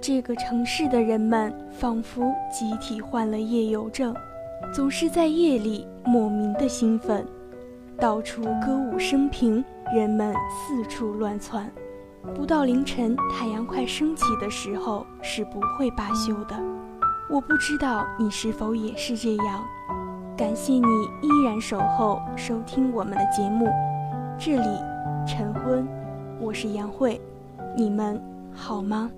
这个城市的人们仿佛集体患了夜游症，总是在夜里莫名的兴奋，到处歌舞升平，人们四处乱窜。不到凌晨，太阳快升起的时候是不会罢休的。我不知道你是否也是这样。感谢你依然守候收听我们的节目。这里晨昏，我是杨慧，你们好吗？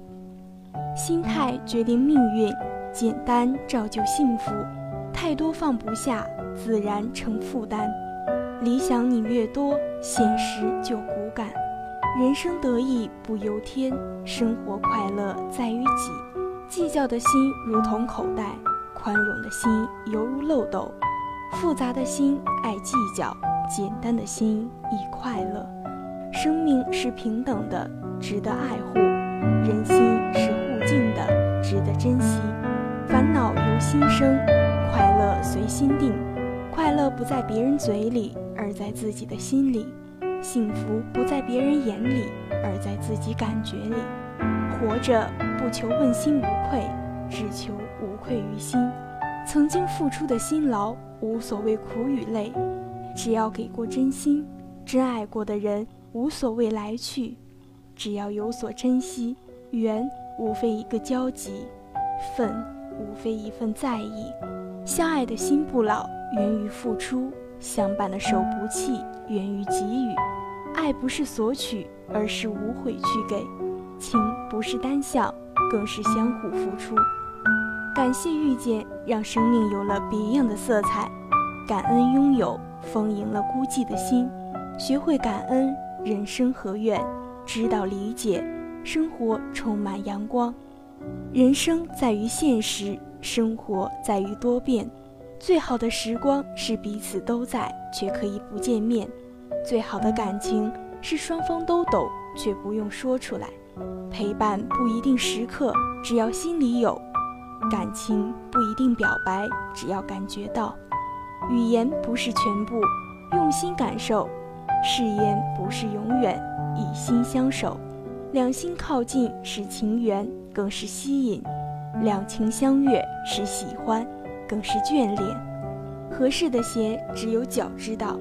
心态决定命运，简单造就幸福。太多放不下，自然成负担。理想你越多，现实就骨感。人生得意不由天，生活快乐在于己。计较的心如同口袋，宽容的心犹如漏斗。复杂的心爱计较，简单的心易快乐。生命是平等的，值得爱护；人心是互敬的，值得珍惜。烦恼由心生，快乐随心定。快乐不在别人嘴里，而在自己的心里。幸福不在别人眼里，而在自己感觉里。活着不求问心无愧，只求无愧于心。曾经付出的辛劳，无所谓苦与累，只要给过真心，真爱过的人，无所谓来去。只要有所珍惜，缘无非一个交集，份无非一份在意。相爱的心不老，源于付出；相伴的手不弃，源于给予。爱不是索取，而是无悔去给；情不是单向，更是相互付出。感谢遇见，让生命有了别样的色彩；感恩拥有，丰盈了孤寂的心。学会感恩，人生何怨？知道理解，生活充满阳光。人生在于现实，生活在于多变。最好的时光是彼此都在，却可以不见面。最好的感情是双方都懂，却不用说出来。陪伴不一定时刻，只要心里有；感情不一定表白，只要感觉到。语言不是全部，用心感受；誓言不是永远，以心相守。两心靠近是情缘，更是吸引；两情相悦是喜欢，更是眷恋。合适的鞋，只有脚知道。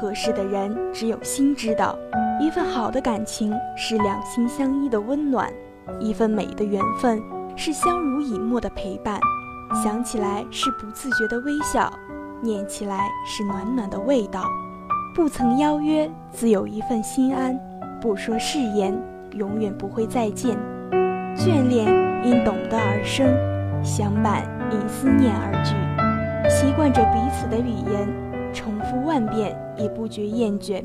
合适的人，只有心知道。一份好的感情是两心相依的温暖，一份美的缘分是相濡以沫的陪伴。想起来是不自觉的微笑，念起来是暖暖的味道。不曾邀约，自有一份心安；不说誓言，永远不会再见。眷恋因懂得而生，相伴因思念而聚。习惯着彼此的语言。重复万遍也不觉厌倦，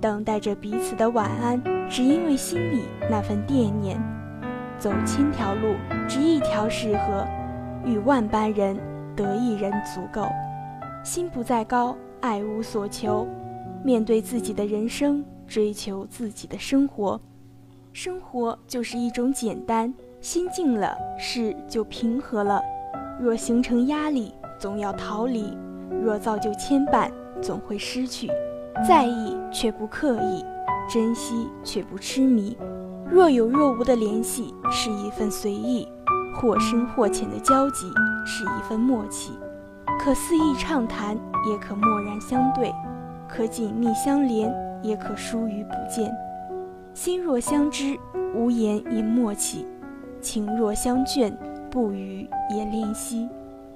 等待着彼此的晚安，只因为心里那份惦念。走千条路，只一条适合，遇万般人，得一人足够。心不在高，爱无所求，面对自己的人生，追求自己的生活。生活就是一种简单，心静了，事就平和了。若形成压力，总要逃离。若造就牵绊，总会失去；在意却不刻意，珍惜却不痴迷。若有若无的联系是一份随意，或深或浅的交集是一份默契。可肆意畅谈，也可默然相对；可紧密相连，也可疏于不见。心若相知，无言也默契；情若相眷，不语也怜惜。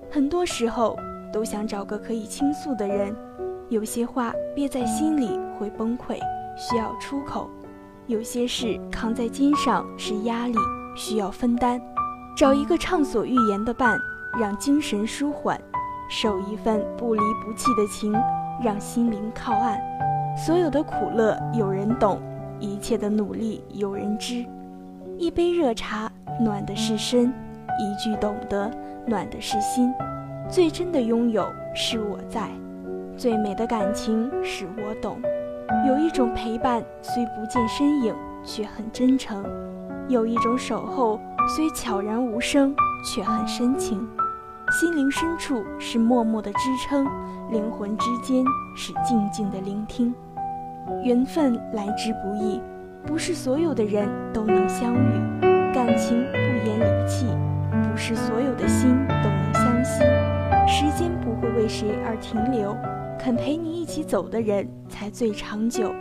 很多时候。都想找个可以倾诉的人，有些话憋在心里会崩溃，需要出口；有些事扛在肩上是压力，需要分担。找一个畅所欲言的伴，让精神舒缓；守一份不离不弃的情，让心灵靠岸。所有的苦乐有人懂，一切的努力有人知。一杯热茶，暖的是身；一句懂得，暖的是心。最真的拥有是我在，最美的感情是我懂。有一种陪伴，虽不见身影，却很真诚；有一种守候，虽悄然无声，却很深情。心灵深处是默默的支撑，灵魂之间是静静的聆听。缘分来之不易，不是所有的人都能相遇；感情不言离弃，不是所有的心都能相惜。时间不会为谁而停留，肯陪你一起走的人才最长久。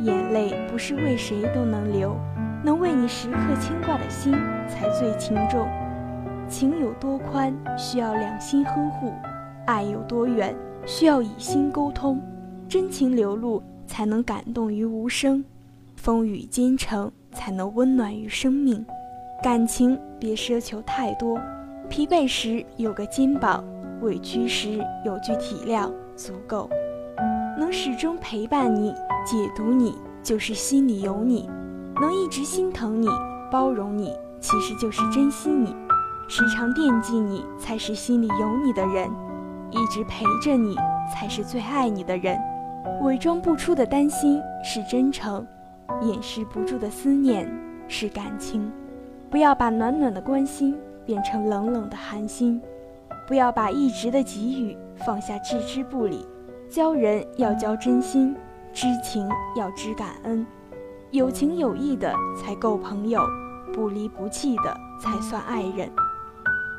眼泪不是为谁都能流，能为你时刻牵挂的心才最情重。情有多宽，需要两心呵护；爱有多远，需要以心沟通。真情流露才能感动于无声；风雨兼程，才能温暖于生命。感情别奢求太多，疲惫时有个肩膀，委屈时有句体谅足够。能始终陪伴你、解读你，就是心里有你；能一直心疼你、包容你，其实就是珍惜你；时常惦记你，才是心里有你的人；一直陪着你，才是最爱你的人。伪装不出的担心是真诚，掩饰不住的思念是感情。不要把暖暖的关心变成冷冷的寒心，不要把一直的给予放下置之不理。交人要交真心，知情要知感恩，有情有义的才够朋友，不离不弃的才算爱人。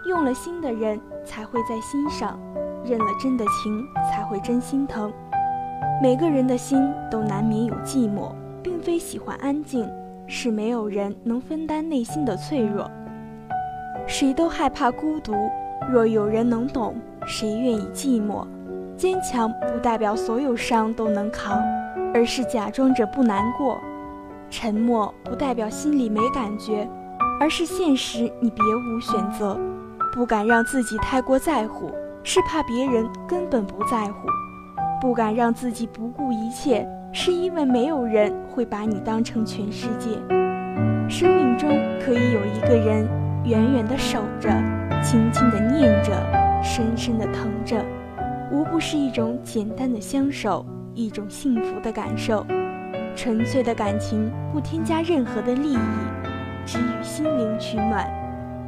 用了心的人才会在心上，认了真的情才会真心疼。每个人的心都难免有寂寞，并非喜欢安静，是没有人能分担内心的脆弱。谁都害怕孤独，若有人能懂，谁愿意寂寞？坚强不代表所有伤都能扛，而是假装着不难过；沉默不代表心里没感觉，而是现实你别无选择。不敢让自己太过在乎，是怕别人根本不在乎；不敢让自己不顾一切，是因为没有人会把你当成全世界。生命中可以有一个人，远远的守着，轻轻的念着，深深的疼着。无不是一种简单的相守，一种幸福的感受。纯粹的感情不添加任何的利益，只与心灵取暖；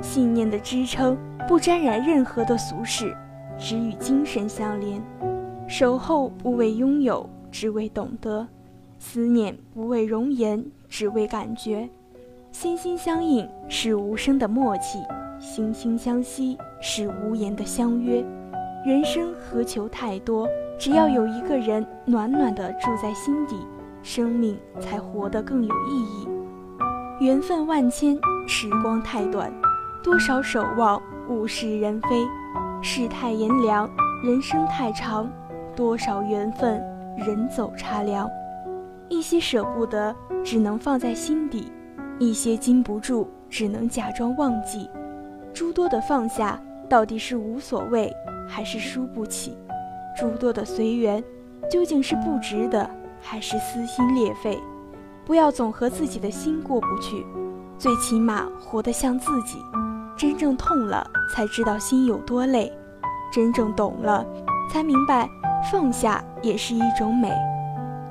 信念的支撑不沾染任何的俗世，只与精神相连。守候不为拥有，只为懂得；思念不为容颜，只为感觉。心心相印是无声的默契，心心相惜是无言的相约。人生何求太多？只要有一个人暖暖的住在心底，生命才活得更有意义。缘分万千，时光太短，多少守望物是人非。世态炎凉，人生太长，多少缘分人走茶凉。一些舍不得，只能放在心底；一些禁不住，只能假装忘记。诸多的放下，到底是无所谓。还是输不起，诸多的随缘，究竟是不值得，还是撕心裂肺？不要总和自己的心过不去，最起码活得像自己。真正痛了，才知道心有多累；真正懂了，才明白放下也是一种美。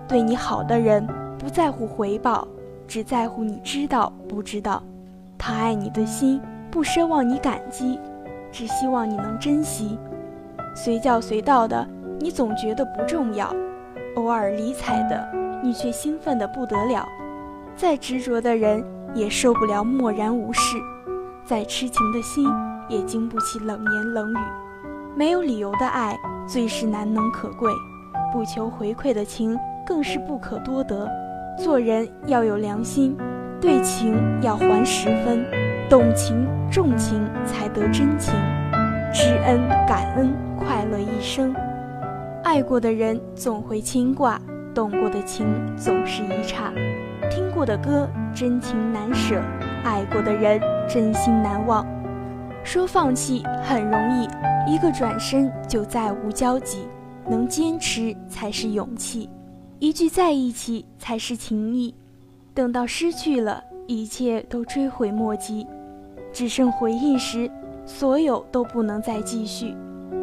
对你好的人，不在乎回报，只在乎你知道不知道。他爱你的心，不奢望你感激，只希望你能珍惜。随叫随到的，你总觉得不重要；偶尔理睬的，你却兴奋得不得了。再执着的人，也受不了漠然无视；再痴情的心，也经不起冷言冷语。没有理由的爱，最是难能可贵；不求回馈的情，更是不可多得。做人要有良心，对情要还十分，懂情重情，才得真情。知恩感恩，快乐一生。爱过的人总会牵挂，动过的情总是一刹。听过的歌真情难舍，爱过的人真心难忘。说放弃很容易，一个转身就再无交集。能坚持才是勇气，一句在一起才是情谊。等到失去了，一切都追悔莫及，只剩回忆时。所有都不能再继续，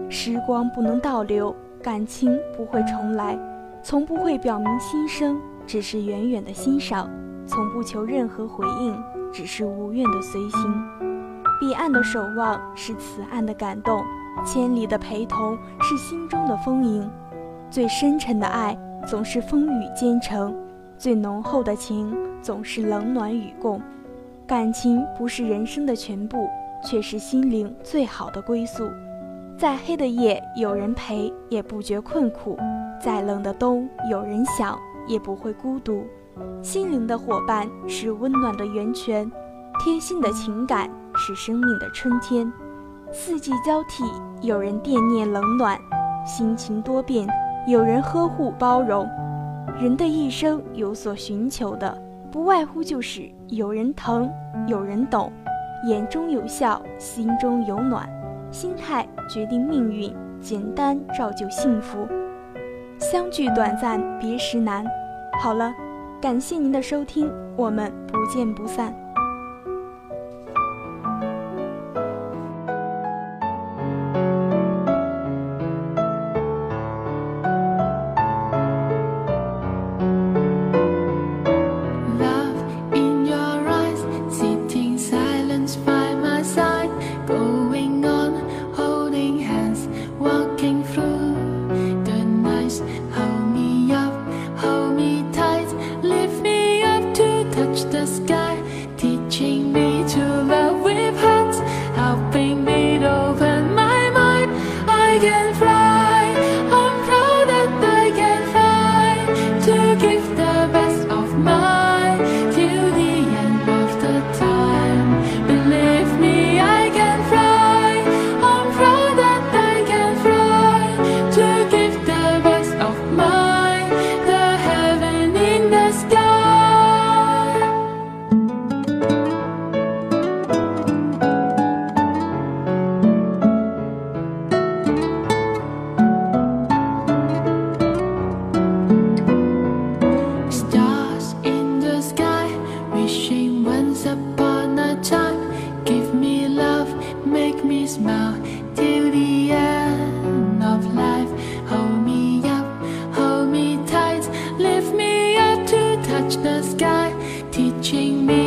时光不能倒流，感情不会重来，从不会表明心声，只是远远的欣赏；从不求任何回应，只是无怨的随行。彼岸的守望是此岸的感动，千里的陪同是心中的丰盈。最深沉的爱总是风雨兼程，最浓厚的情总是冷暖与共。感情不是人生的全部。却是心灵最好的归宿。再黑的夜有人陪，也不觉困苦；再冷的冬有人想，也不会孤独。心灵的伙伴是温暖的源泉，贴心的情感是生命的春天。四季交替，有人惦念冷暖；心情多变，有人呵护包容。人的一生有所寻求的，不外乎就是有人疼，有人懂，眼中有笑，心中有暖。心态决定命运，简单造就幸福。相聚短暂，别时难。好了，感谢您的收听，我们不见不散。touch the sky, teaching me.